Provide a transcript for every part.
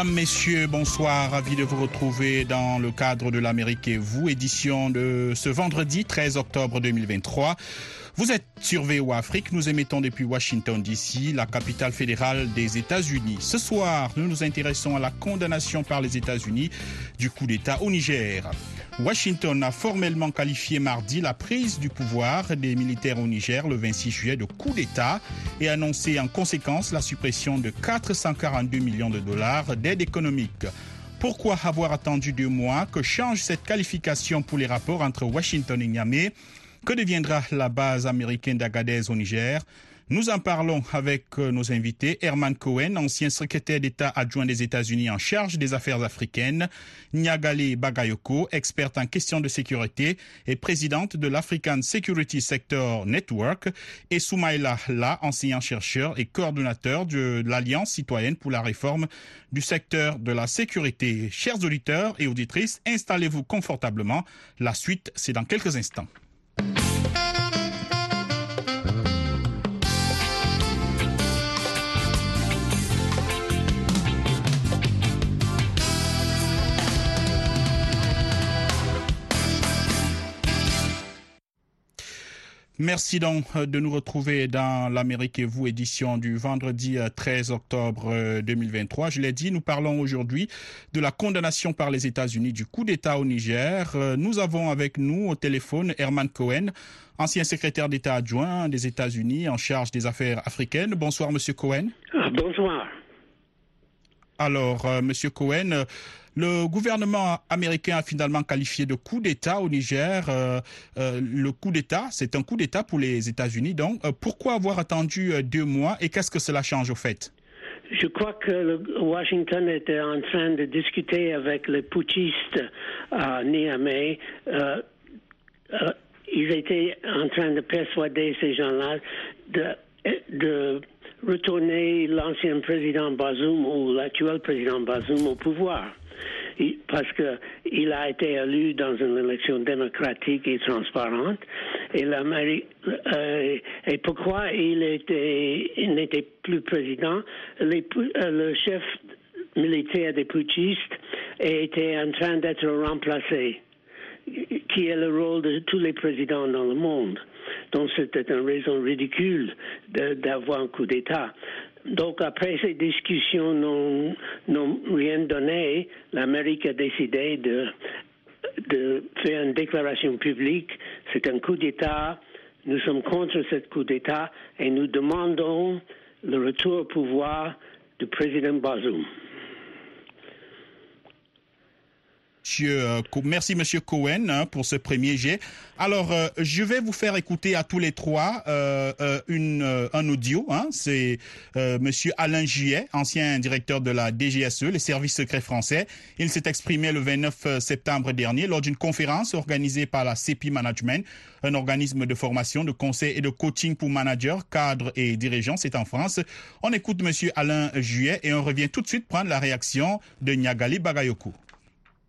Mesdames, Messieurs, bonsoir. Ravi de vous retrouver dans le cadre de l'Amérique et vous, édition de ce vendredi 13 octobre 2023. Vous êtes sur VOA Afrique, nous émettons depuis Washington DC, la capitale fédérale des États-Unis. Ce soir, nous nous intéressons à la condamnation par les États-Unis du coup d'État au Niger. Washington a formellement qualifié mardi la prise du pouvoir des militaires au Niger le 26 juillet de coup d'État et annoncé en conséquence la suppression de 442 millions de dollars d'aide économique. Pourquoi avoir attendu deux mois Que change cette qualification pour les rapports entre Washington et Niamey? Que deviendra la base américaine d'Agadez au Niger? Nous en parlons avec nos invités. Herman Cohen, ancien secrétaire d'État adjoint des États-Unis en charge des affaires africaines. Niagale Bagayoko, experte en questions de sécurité et présidente de l'African Security Sector Network. Et Soumaïla La, enseignant-chercheur et coordonnateur de l'Alliance citoyenne pour la réforme du secteur de la sécurité. Chers auditeurs et auditrices, installez-vous confortablement. La suite, c'est dans quelques instants. Merci donc de nous retrouver dans l'Amérique et vous, édition du vendredi 13 octobre 2023. Je l'ai dit, nous parlons aujourd'hui de la condamnation par les États-Unis du coup d'État au Niger. Nous avons avec nous au téléphone Herman Cohen, ancien secrétaire d'État adjoint des États-Unis en charge des affaires africaines. Bonsoir, Monsieur Cohen. Bonsoir. Alors, euh, Monsieur Cohen, euh, le gouvernement américain a finalement qualifié de coup d'État au Niger. Euh, euh, le coup d'État, c'est un coup d'État pour les États-Unis. Donc, euh, pourquoi avoir attendu deux mois et qu'est-ce que cela change au fait? Je crois que Washington était en train de discuter avec les putschistes à Niamey. Ils étaient en train de persuader ces gens-là de retourner l'ancien président Bazoum ou l'actuel président Bazoum au pouvoir. Parce que il a été élu dans une élection démocratique et transparente. Et, euh, pourquoi il était, il n'était plus président? Les euh, Le chef militaire des putschistes était en train d'être remplacé qui est le rôle de tous les présidents dans le monde. Donc c'était une raison ridicule d'avoir un coup d'État. Donc après ces discussions n'ont rien donné, l'Amérique a décidé de, de faire une déclaration publique. C'est un coup d'État. Nous sommes contre ce coup d'État et nous demandons le retour au pouvoir du président Bazoum. Euh, merci, Monsieur Cohen, hein, pour ce premier jet. Alors, euh, je vais vous faire écouter à tous les trois euh, un audio. Hein, C'est Monsieur Alain Juillet, ancien directeur de la DGSE, les services secrets français. Il s'est exprimé le 29 septembre dernier lors d'une conférence organisée par la CEPI Management, un organisme de formation, de conseil et de coaching pour managers, cadres et dirigeants. C'est en France. On écoute Monsieur Alain Juillet et on revient tout de suite prendre la réaction de Niagali Bagayoko.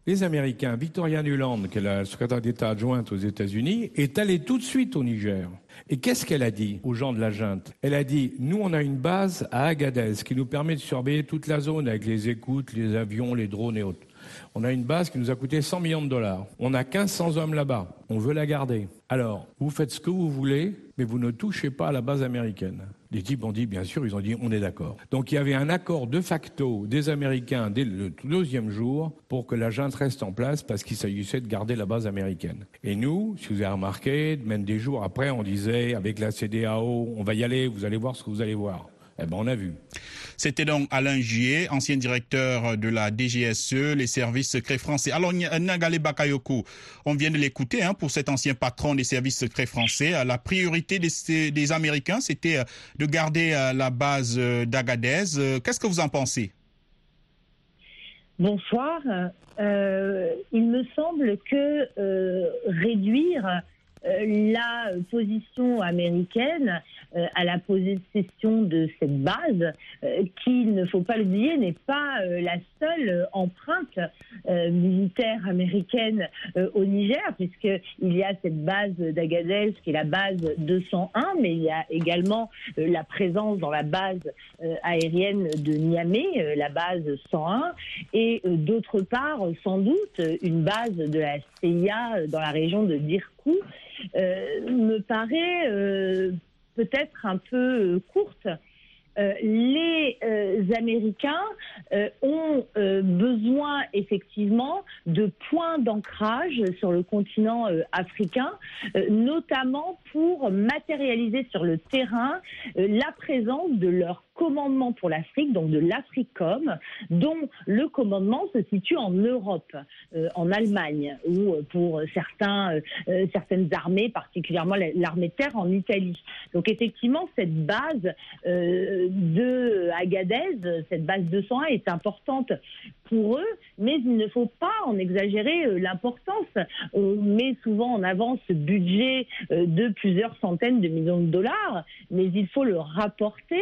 Les Américains, Victoria Nuland, qui est la secrétaire d'État adjointe aux États-Unis, est allée tout de suite au Niger. Et qu'est-ce qu'elle a dit aux gens de la junte? Elle a dit Nous, on a une base à Agadez qui nous permet de surveiller toute la zone avec les écoutes, les avions, les drones et autres. On a une base qui nous a coûté 100 millions de dollars. On a 1500 hommes là-bas. On veut la garder. Alors, vous faites ce que vous voulez, mais vous ne touchez pas à la base américaine. Les types ont dit, bien sûr, ils ont dit, on est d'accord. Donc il y avait un accord de facto des Américains dès le deuxième jour pour que la junte reste en place parce qu'il s'agissait de garder la base américaine. Et nous, si vous avez remarqué, même des jours après, on disait, avec la CDAO, on va y aller, vous allez voir ce que vous allez voir. Eh ben, on a vu. C'était donc Alain Juillet, ancien directeur de la DGSE, les services secrets français. Alors, Nagale Bakayoko, on vient de l'écouter hein, pour cet ancien patron des services secrets français. La priorité des, des Américains, c'était euh, de garder euh, la base euh, d'Agadez. Qu'est-ce que vous en pensez? Bonsoir. Euh, il me semble que euh, réduire euh, la position américaine euh, à la possession de cette base, euh, qui, ne faut pas l'oublier, n'est pas la seule empreinte militaire américaine au Niger, puisqu'il y a cette base d'Agadez qui est la base 201, mais il y a également la présence dans la base aérienne de Niamey, la base 101, et d'autre part, sans doute, une base de la CIA dans la région de Dirkou, euh, me paraît euh, peut-être un peu euh, courte. les Américains ont besoin effectivement de points d'ancrage sur le continent africain, notamment pour matérialiser sur le terrain la présence de leur commandement pour l'Afrique, donc de l'Africom, dont le commandement se situe en Europe, euh, en Allemagne, ou euh, pour certains, euh, certaines armées, particulièrement l'armée de terre en Italie. Donc effectivement, cette base de Agadez, cette base 201 est importante pour eux, mais il ne faut pas en exagérer l'importance. On met souvent en avant ce budget de plusieurs centaines de millions de dollars, mais il faut le rapporter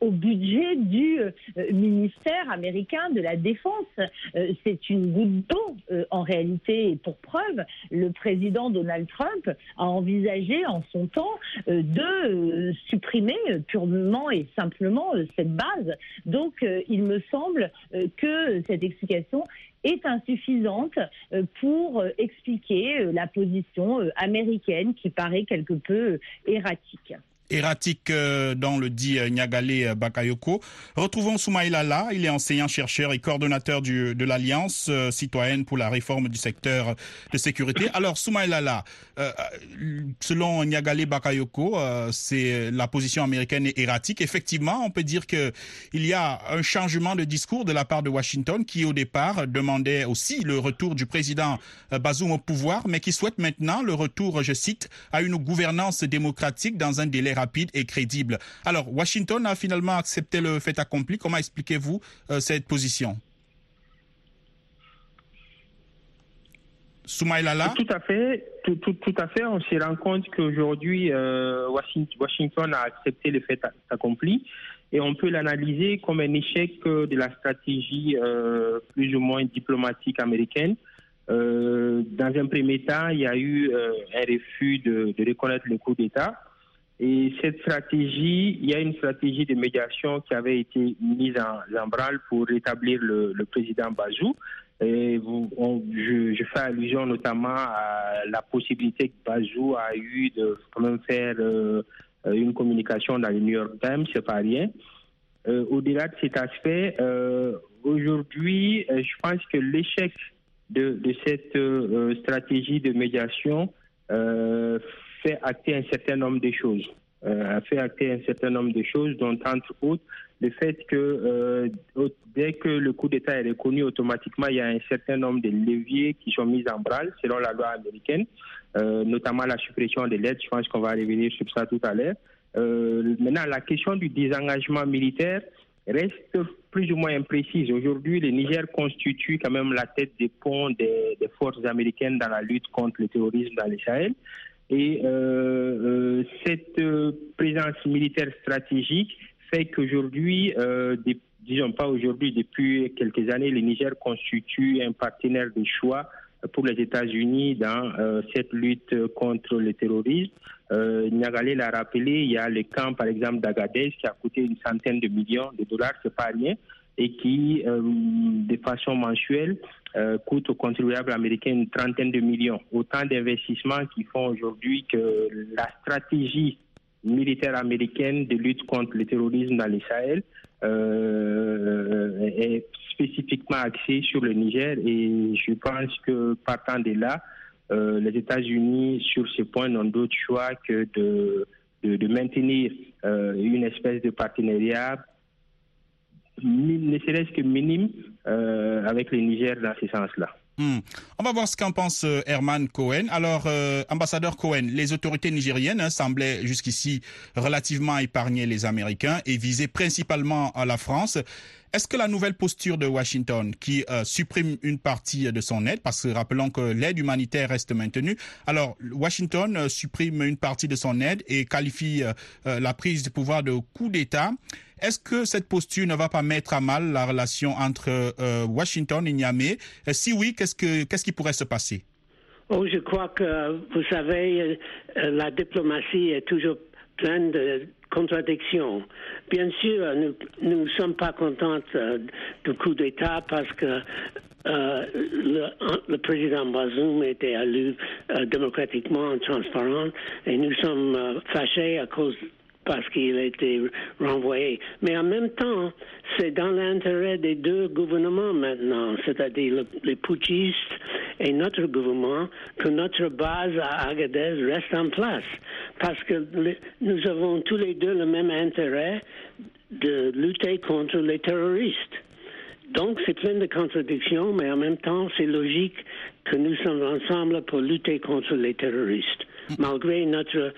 au budget du euh, ministère américain de la Défense. Euh, c'est une goutte d'eau euh, en réalité. Et pour preuve, le président Donald Trump a envisagé en son temps de supprimer purement et simplement cette base. Donc il me semble que cette explication est insuffisante pour expliquer la position américaine qui paraît quelque peu erratique erratique euh, dans le dit euh, Nyagale euh, Bakayoko. Retrouvons Soumaïla là, il est enseignant-chercheur et coordonnateur du, de l'Alliance citoyenne pour la réforme du secteur de sécurité. Alors Soumaïla là, selon Nyagale Bakayoko, c'est la position américaine est erratique. Effectivement, on peut dire que il y a un changement de discours de la part de Washington qui au départ demandait aussi le retour du président Bazoum au pouvoir, mais qui souhaite maintenant le retour, je cite, à une gouvernance démocratique dans un délai rapide et crédible. Alors, Washington a finalement accepté le fait accompli. Comment expliquez-vous euh, cette position? Soumaïla Tout à fait, tout, à fait. On se rend compte qu'aujourd'hui, euh, Washington a accepté le fait accompli et on peut l'analyser comme un échec euh, de la stratégie plus ou moins diplomatique américaine. dans un premier temps, il y a eu un refus de reconnaître le coup d'État. Et cette stratégie, il y a une stratégie de médiation qui avait été mise en, branle pour rétablir le, président Bazou. Je, fais allusion notamment à la possibilité que Bazou a eu de quand même faire euh, une communication dans le New York Times, c'est pas rien. Euh, au-delà de cet aspect, euh, aujourd'hui, je pense que l'échec de, cette stratégie de médiation fait acter un certain nombre de choses. Euh, a fait acter un certain nombre de choses, dont entre autres le fait que euh, dès que le coup d'État est reconnu, automatiquement il y a un certain nombre de leviers qui sont mis en branle selon la loi américaine, euh, notamment la suppression de l'aide. Je pense qu'on va revenir sur ça tout à l'heure. maintenant, la question du désengagement militaire reste plus ou moins imprécise. Aujourd'hui, le Niger constitue quand même la tête des ponts des, des forces américaines dans la lutte contre le terrorisme dans le Sahel. Et euh, euh, cette euh, présence militaire stratégique fait qu'aujourd'hui, disons pas aujourd'hui, depuis quelques années, le Niger constitue un partenaire de choix pour les États-Unis dans cette lutte contre le terrorisme. Euh, Niagalé l'a rappelé, il y a le camp, par exemple, d'Agadez qui a coûté une centaine de millions de dollars, c'est pas rien, et qui, de façon mensuelle, euh, coûte aux contribuables américains une trentaine de millions. Autant d'investissements qui font aujourd'hui que la stratégie militaire américaine de lutte contre le terrorisme dans les Sahel euh, est spécifiquement axée sur le Niger et je pense que partant de là, euh, les États-Unis sur ce point n'ont d'autre choix que de, de, de maintenir euh, une espèce de partenariat ne serait-ce que minime euh, avec le Niger dans ce sens-là. Hmm. On va voir ce qu'en pense euh, Herman Cohen. Alors, euh, ambassadeur Cohen, les autorités nigériennes hein, semblaient jusqu'ici relativement épargner les Américains et viser principalement à la France. Est-ce que la nouvelle posture de Washington, qui euh, supprime une partie de son aide, parce que rappelons que l'aide humanitaire reste maintenue, alors Washington euh, supprime une partie de son aide et qualifie euh, euh, la prise de pouvoir de coup d'État, est-ce que cette posture ne va pas mettre à mal la relation entre euh, Washington et Niamey? Euh, Si oui, qu'est-ce que qu'est-ce qui pourrait se passer? Oh, je crois que, vous savez, euh, la diplomatie est toujours pleine de contradictions. Bien sûr, nous ne sommes pas contents euh, du coup d'État parce que euh, le, le président Bazoum était élu euh, démocratiquement, transparent, et nous sommes euh, fâchés à cause parce qu'il a été renvoyé. Mais en même temps, c'est dans l'intérêt des deux gouvernements maintenant, c'est-à-dire le- les putschistes et notre gouvernement, que notre base à Agadez reste en place. Parce que le- nous avons tous les deux le même intérêt de lutter contre les terroristes. Donc, c'est plein de contradictions, mais en même temps, c'est logique que nous sommes ensemble pour lutter contre les terroristes, malgré notre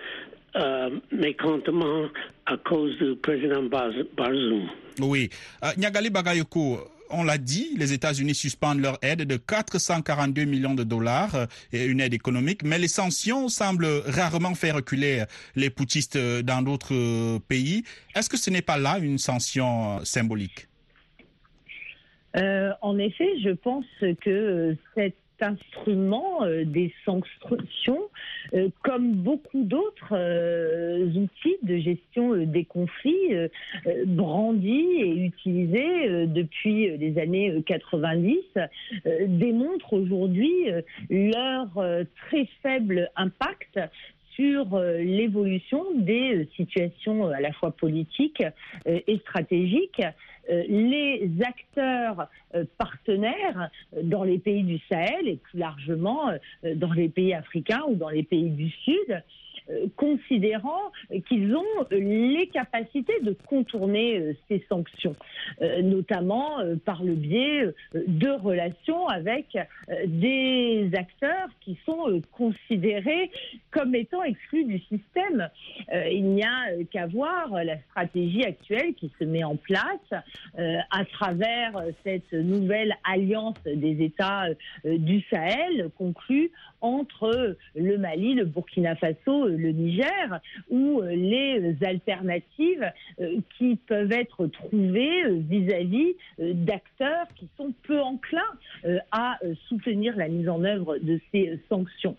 euh, mécontentement à cause du président Bazoum. Oui. Euh, Nyagali Bagayoko, on l'a dit, les États-Unis suspendent leur aide de 442 millions de dollars, euh, et une aide économique, mais les sanctions semblent rarement faire reculer les putschistes euh, dans d'autres pays. Est-ce que ce n'est pas là une sanction symbolique? Euh, en effet, je pense que euh, cet instrument euh, des sanctions, euh, comme beaucoup d'autres euh, outils de gestion des conflits, brandis et utilisés depuis les années euh, 90, euh, démontrent aujourd'hui leur très faible impact sur euh, l'évolution des euh, situations euh, à la fois politiques et stratégiques. Les acteurs partenaires dans les pays du Sahel et plus largement dans les pays africains ou dans les pays du Sud, considérant qu'ils ont euh, les capacités de contourner euh, ces sanctions, euh, notamment euh, par le biais euh, de relations avec euh, des acteurs qui sont euh, considérés comme étant exclus du système. Euh, il n'y a euh, qu'à voir euh, la stratégie actuelle qui se met en place euh, à travers euh, cette nouvelle alliance des États euh, du Sahel conclue entre euh, le Mali, le Burkina Faso, euh, le Niger, où euh, les alternatives euh, qui peuvent être trouvées euh, vis-à-vis euh, d'acteurs qui sont peu enclins euh, à euh, soutenir la mise en œuvre de ces euh, sanctions.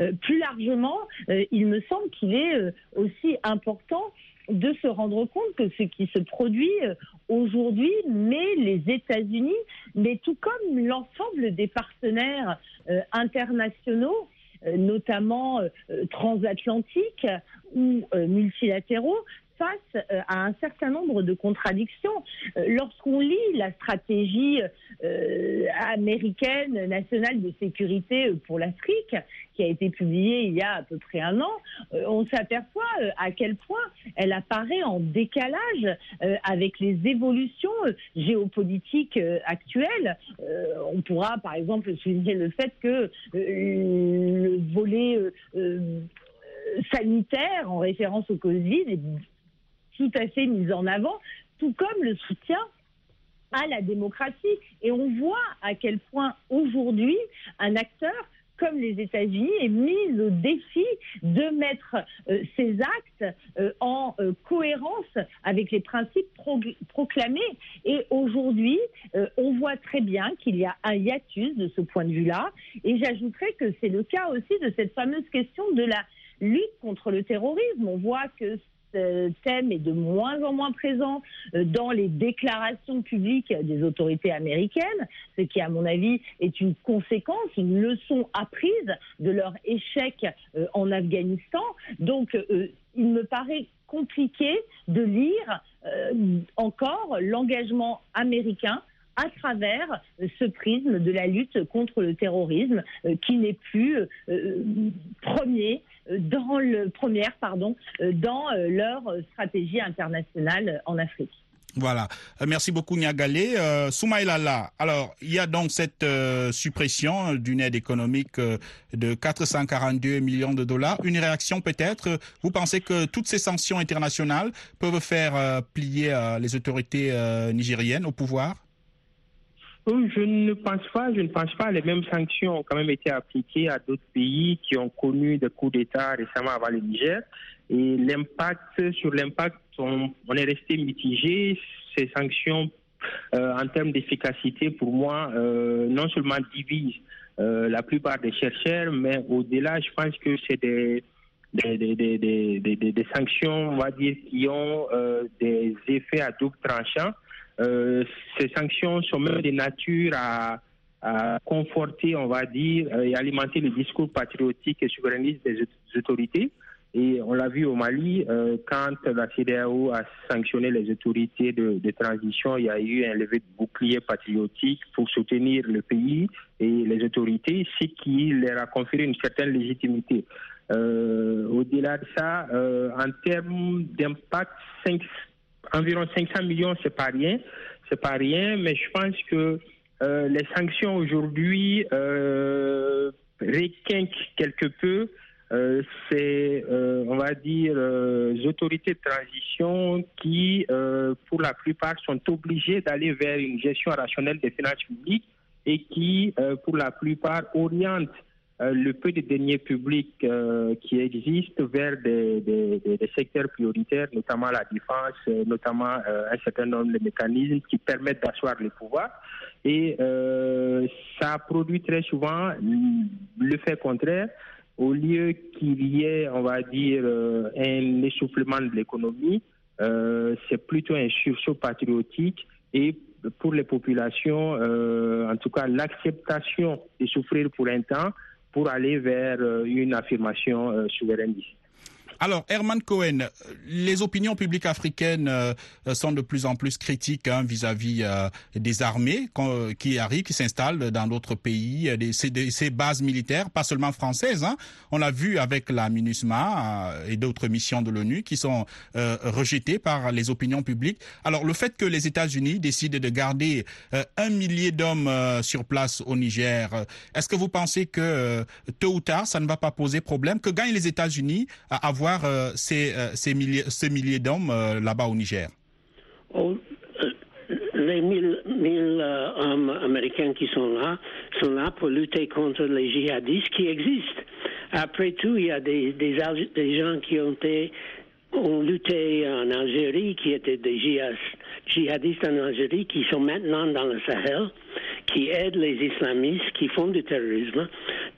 Euh, plus largement, euh, il me semble qu'il est euh, aussi important de se rendre compte que ce qui se produit euh, aujourd'hui met les États-Unis, mais tout comme l'ensemble des partenaires euh, internationaux, euh, notamment euh, euh, transatlantiques ou euh, multilatéraux, face euh, à un certain nombre de contradictions. Euh, Lorsqu'on lit la stratégie euh, américaine nationale de sécurité pour l'Afrique, qui a été publiée il y a à peu près un an, on s'aperçoit à quel point elle apparaît en décalage avec les évolutions géopolitiques actuelles. On pourra par exemple souligner le fait que le volet sanitaire en référence au Covid est tout à fait mis en avant, tout comme le soutien à la démocratie. Et on voit à quel point aujourd'hui un acteur comme les États-Unis est mis au défi de mettre euh, ses actes euh, en euh, cohérence avec les principes pro- proclamés. Et aujourd'hui, euh, on voit très bien qu'il y a un hiatus de ce point de vue-là. Et j'ajouterais que c'est le cas aussi de cette fameuse question de la lutte contre le terrorisme. On voit que ce thème est de moins en moins présent euh, dans les déclarations publiques des autorités américaines, ce qui, à mon avis, est une conséquence, une leçon apprise de leur échec euh, en Afghanistan. Donc, euh, il me paraît compliqué de lire encore l'engagement américain à travers ce prisme de la lutte contre le terrorisme qui n'est plus premier dans le première pardon dans leur stratégie internationale en Afrique. Voilà. Euh, merci beaucoup, Niagalé. Euh, Soumaïlala, alors, il y a donc cette euh, suppression d'une aide économique euh, de 442 millions de dollars. Une réaction peut-être? Vous pensez que toutes ces sanctions internationales peuvent faire plier les autorités nigériennes au pouvoir? Je ne pense pas, je ne pense pas. Les mêmes sanctions ont quand même été appliquées à d'autres pays qui ont connu des coups d'État récemment avant le Niger. Et l'impact, sur l'impact, on, est resté mitigé. Ces sanctions, euh, en termes d'efficacité, pour moi, euh, non seulement divisent euh, la plupart des chercheurs, mais au-delà, je pense que c'est des, des, des, des, des, sanctions, on va dire, qui ont des effets à double tranchant. Euh, ces sanctions sont même de nature à, conforter, on va dire, euh, et alimenter le discours patriotique et souverainiste des autorités. Et on l'a vu au Mali, euh, quand la CDAO a sanctionné les autorités de, transition, il y a eu un levé de bouclier patriotique pour soutenir le pays et les autorités, ce qui leur a conféré une certaine légitimité. Au-delà de ça, en termes d'impact, environ 500 millions, c'est pas rien, c'est pas rien, mais je pense que euh, les sanctions aujourd'hui euh, quelque peu. Euh, c'est, euh, on va dire, les autorités de transition qui, pour la plupart, sont obligées d'aller vers une gestion rationnelle des finances publiques et qui, pour la plupart, orientent euh, le peu de deniers publics euh, qui existent vers des, secteurs prioritaires, notamment la défense, euh, notamment un certain nombre de mécanismes qui permettent d'asseoir le pouvoir. Et ça produit très souvent le fait contraire. Au lieu qu'il y ait, on va dire, un essoufflement de l'économie, c'est plutôt un sursaut patriotique et pour les populations, en tout cas l'acceptation de souffrir pour un temps, pour aller vers euh, une affirmation euh, souverainiste. Alors, Herman Cohen, les opinions publiques africaines euh, sont de plus en plus critiques hein, vis-à-vis des armées qui arrivent, qui s'installent dans d'autres pays, des, ces, bases militaires, pas seulement françaises. Hein. On l'a vu avec la MINUSMA et d'autres missions de l'ONU qui sont rejetées par les opinions publiques. Alors, le fait que les États-Unis décident de garder un millier d'hommes sur place au Niger, est-ce que vous pensez que tôt ou tard, ça ne va pas poser problème, que gagnent les États-Unis à avoir euh, ces, euh, ces, milliers, d'hommes euh, là-bas au Niger oh, Les mille, hommes américains qui sont là sont là pour lutter contre les djihadistes qui existent. Après tout, il y a des gens qui ont été ont lutté en Algérie, qui étaient des djihadistes en Algérie, qui sont maintenant dans le Sahel, qui aident les islamistes, qui font du terrorisme.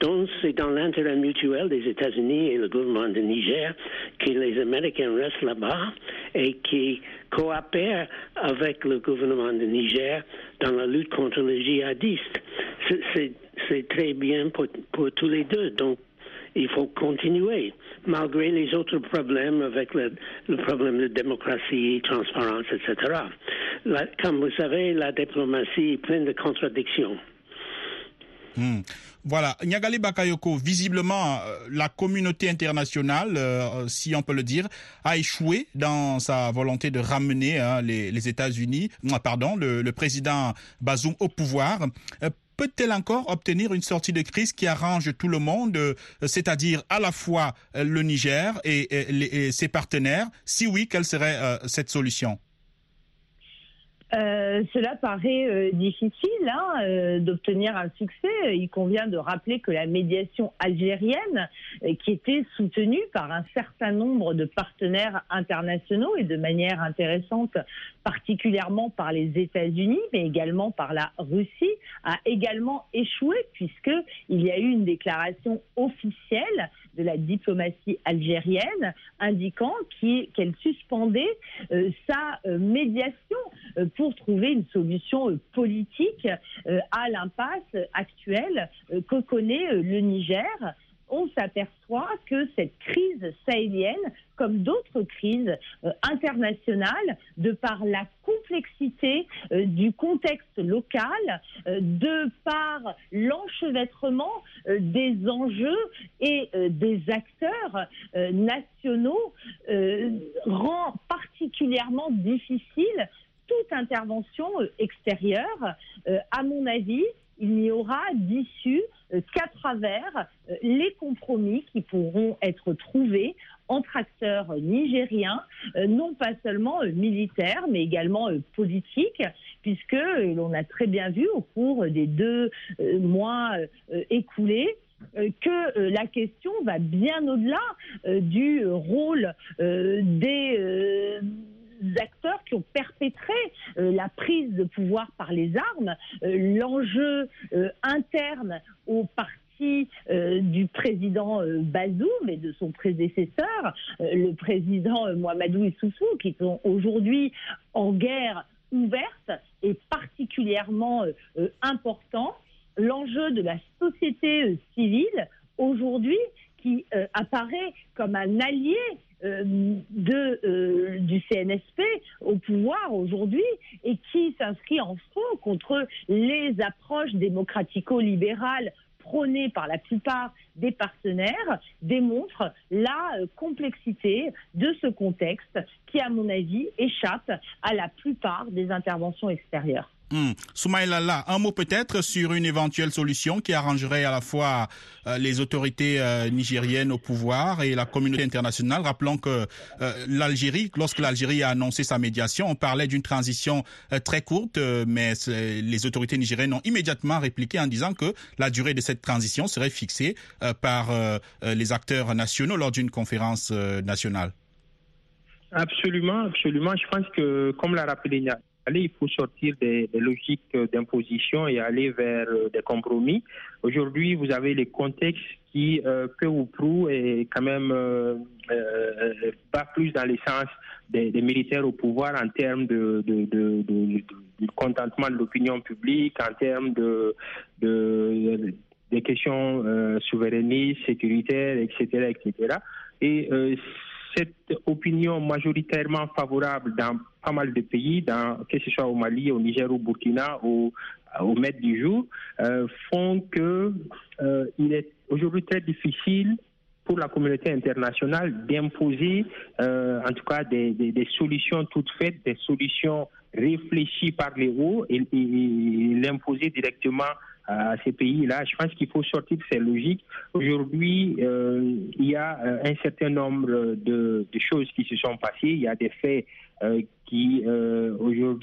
Donc, c'est dans l'intérêt mutuel des États-Unis et le gouvernement de Niger que les Américains restent là-bas et qui coopèrent avec le gouvernement de Niger dans la lutte contre les djihadistes. C'est très bien pour, pour tous les deux. Donc, il faut continuer, malgré les autres problèmes avec le, problème de démocratie, transparence, etc. comme vous savez, la diplomatie est pleine de contradictions. Hmm. Voilà, Nyagali Bakayoko, visiblement, euh, la communauté internationale, euh, si on peut le dire, a échoué dans sa volonté de ramener hein, les, États-Unis, pardon, le, président Bazoum au pouvoir. Euh, peut-elle encore obtenir une sortie de crise qui arrange tout le monde, euh, c'est-à-dire à la fois euh, le Niger et, ses partenaires? Si oui, quelle serait euh, cette solution? Euh, cela paraît euh, difficile hein, euh, d'obtenir un succès. Il convient de rappeler que la médiation algérienne, qui était soutenue par un certain nombre de partenaires internationaux et de manière intéressante, particulièrement par les États-Unis, mais également par la Russie, a également échoué puisque il y a eu une déclaration officielle de la diplomatie algérienne indiquant qu'elle suspendait euh, sa euh, médiation euh, pour trouver une solution politique à l'impasse actuelle que connaît le Niger. On s'aperçoit que cette crise sahélienne, comme d'autres crises euh, internationales, de par la complexité euh, du contexte local, euh, de par l'enchevêtrement des enjeux et des acteurs nationaux, rend particulièrement difficile toute intervention extérieure. À mon avis, il n'y aura d'issue qu'à travers les compromis qui pourront être trouvés entre acteurs nigériens, euh, non pas seulement euh, militaires, mais également euh, politiques, puisque l'on a très bien vu au cours des deux mois écoulés que la question va bien au-delà du rôle des acteurs qui ont perpétré la prise de pouvoir par les armes, l'enjeu interne au parti euh, du président euh, Bazoum et de son prédécesseur, euh, le président euh, Mohamedou Issoufou, qui sont aujourd'hui en guerre ouverte et particulièrement important. L'enjeu de la société civile aujourd'hui qui apparaît comme un allié de, du CNSP au pouvoir aujourd'hui et qui s'inscrit en faux contre les approches démocratico-libérales prônées par la plupart des partenaires démontre la euh, complexité de ce contexte qui, à mon avis, échappe à la plupart des interventions extérieures. Lalla, un mot peut-être sur une éventuelle solution qui arrangerait à la fois euh, les autorités euh, nigériennes au pouvoir et la communauté internationale. Rappelons que euh, l'Algérie, lorsque l'Algérie a annoncé sa médiation, on parlait d'une transition très courte, mais les autorités nigériennes ont immédiatement répliqué en disant que la durée de cette transition serait fixée par les acteurs nationaux lors d'une conférence nationale. Absolument, absolument. Je pense que, comme l'a rappelé Nia, allez, il faut sortir des, logiques euh, d'imposition et aller vers euh, des compromis. Aujourd'hui, vous avez les contextes qui, euh, peu ou prou, est quand même euh, euh, pas plus dans les sens des, militaires au pouvoir en termes de, contentement de l'opinion publique, en termes de, questions euh, souverainistes, sécuritaires, etc., etc. Et euh, cette opinion majoritairement favorable dans pas mal de pays, que ce soit au Mali, au Niger, au Burkina, au, au maître du jour, euh, font que euh, il est aujourd'hui très difficile pour la communauté internationale d'imposer, euh, en tout cas, des, des- solutions toutes faites, des solutions réfléchies par les hauts et l'imposer directement à ces pays-là. Je pense qu'il faut sortir de ces logiques. Aujourd'hui, euh, il y a euh, un certain nombre de, choses qui se sont passées. Il y a des faits euh, qui,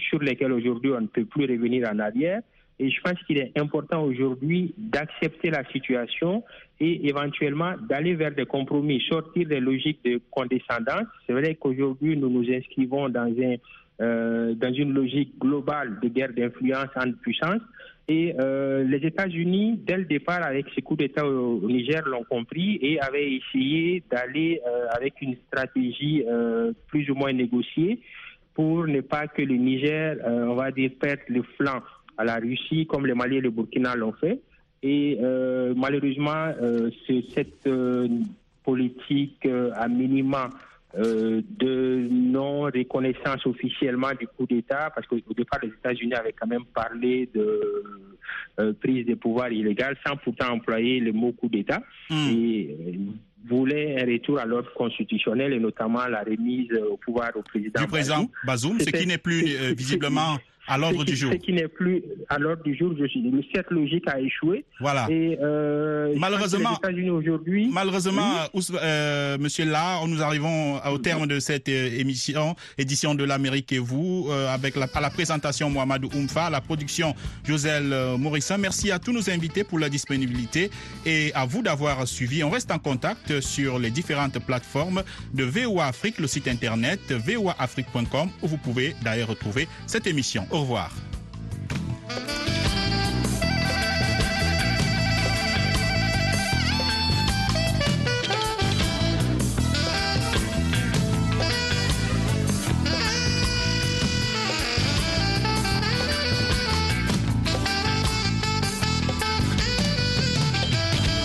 sur lesquels aujourd'hui on ne peut plus revenir en arrière. Et je pense qu'il est important aujourd'hui d'accepter la situation et éventuellement d'aller vers des compromis, sortir des logiques de condescendance. C'est vrai qu'aujourd'hui, nous nous inscrivons dans, un, euh, dans une logique globale de guerre d'influence entre puissances. Et euh, les États-Unis, dès le départ, avec ces coups d'État au, Niger, l'ont compris et avaient essayé d'aller euh, avec une stratégie plus ou moins négociée pour ne pas que le Niger, on va dire, perde le flanc à la Russie, comme le Mali et le Burkina l'ont fait. Et malheureusement, cette politique à minima euh, de non-reconnaissance officiellement du coup d'État, parce qu'au départ, les États-Unis avaient quand même parlé de euh, prise de pouvoir illégale sans pourtant employer le mot coup d'État. Et euh, voulaient un retour à l'ordre constitutionnel et notamment la remise au pouvoir au président. Du président Bazoum, ce qui n'est plus euh, visiblement À l'ordre du jour. Ce qui n'est plus à l'ordre du jour. Je suis. Cercle logique a échoué. Voilà. Et euh, Malheureusement- aujourd'hui. Malheureusement, euh, Monsieur là, nous arrivons au terme de cette euh, émission, édition de l'Amérique et vous, euh, avec la, la présentation Mohamed Oumfa, la production Joselle Morissin. Merci à tous nos invités pour la disponibilité et à vous d'avoir suivi. On reste en contact sur les différentes plateformes de VOA Afrique, le site internet voaafrique.com où vous pouvez d'ailleurs retrouver cette émission. Au au revoir.